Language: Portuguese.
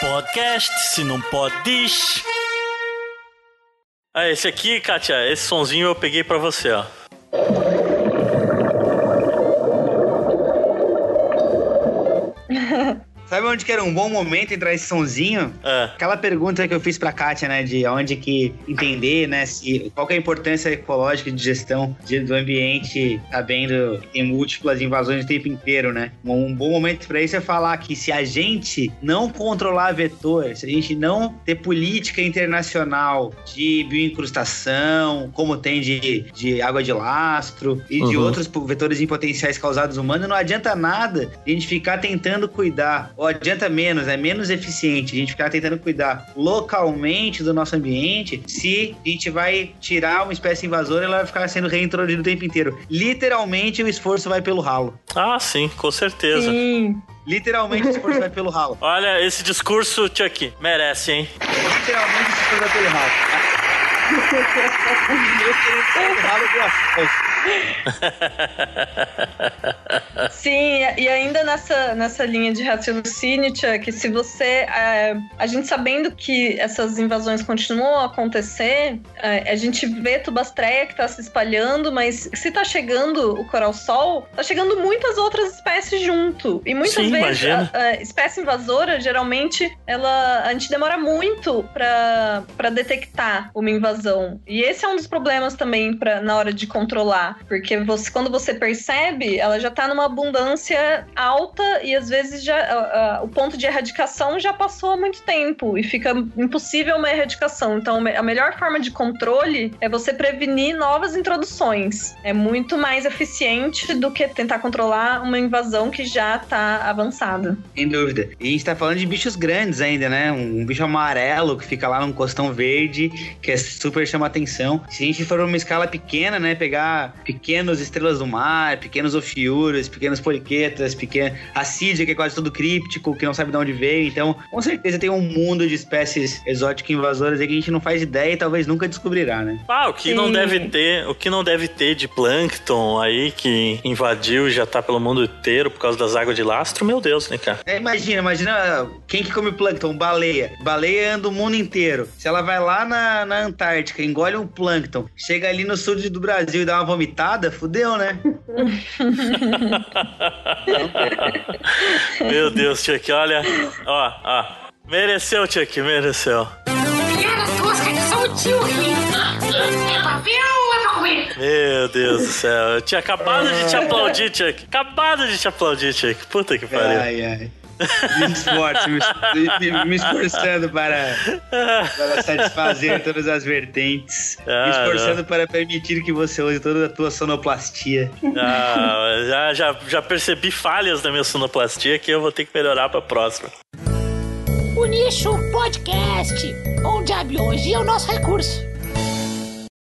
Podcast, se não pode, diz. Ah, esse aqui, Kátia, esse sonzinho eu peguei pra você, ó. Sabe onde que era um bom momento entrar esse sonzinho? É. Aquela pergunta que eu fiz pra Kátia, né? De onde que entender, né? Se, qual é a importância ecológica de gestão de- do ambiente, sabendo que tem múltiplas invasões o tempo inteiro, né? Um bom momento pra isso é falar que se a gente não controlar vetor, se a gente não ter política internacional de bioincrustação, como tem de, de água de lastro e de Uhum. outros vetores em potenciais causados humanos, não adianta nada a gente ficar tentando cuidar, ou adianta menos, é menos eficiente a gente ficar tentando cuidar localmente do nosso ambiente se a gente vai tirar uma espécie invasora e ela vai ficar sendo reintroduzida o tempo inteiro. Literalmente o esforço vai pelo ralo. Ah, sim, com certeza. Sim. Literalmente o esforço vai pelo ralo. Olha, esse discurso, Chuck, merece, hein? Literalmente o esforço vai pelo ralo. Sim, e ainda nessa, nessa linha de raciocínio, Chuck, se você. é, a gente sabendo que essas invasões continuam a acontecer, é, a gente vê tubastreia que tá se espalhando, mas se tá chegando o coral-sol, tá chegando muitas outras espécies junto. E muitas Sim, vezes a, a espécie invasora, geralmente, ela, a gente demora muito pra detectar uma invasão. E esse é um dos problemas também pra, na hora de controlar. Porque você, quando você percebe, ela já tá numa abundância alta e às vezes já o ponto de erradicação já passou há muito tempo e fica impossível uma erradicação. Então, a melhor forma de controle é você prevenir novas introduções. É muito mais eficiente do que tentar controlar uma invasão que já tá avançada. Sem dúvida. E a gente tá falando de bichos grandes ainda, né? Um bicho amarelo que fica lá num costão verde, que é super chama atenção. Se a gente for uma escala pequena, né? Pegar pequenos estrelas do mar, pequenos ofiuros, pequenos poliquetas, pequeno... Assídia, que é quase tudo críptico, que não sabe de onde veio. Então, com certeza tem um mundo de espécies exóticas invasoras aí que a gente não faz ideia e talvez nunca descobrirá, né? Ah, o que não Sim. deve ter, o que não deve ter de plâncton aí que invadiu e já tá pelo mundo inteiro por causa das águas de lastro, meu Deus, né, cara? É, imagina, imagina quem que come plâncton? Baleia. Baleia anda o mundo inteiro. Se ela vai lá na, na Antártica, engole um plâncton, chega ali no sul do Brasil e dá uma vomitada, fudeu, né? Meu Deus, Chuck, olha. Ó, ó. Mereceu, Chuck, mereceu. É pra ver ou é pra comer? Meu Deus do céu. Eu tinha acabado de te aplaudir, Chuck. Acabado de te aplaudir, Chuck. Puta que pariu. Ai, ai. Me esforço, me, me- me esforçando para, para satisfazer todas as vertentes. Ah, me esforçando para permitir que você use toda a tua sonoplastia. Ah, já, já, já percebi falhas na minha sonoplastia que eu vou ter que melhorar pra próxima. O Nicho Podcast, onde a biologia é o nosso recurso.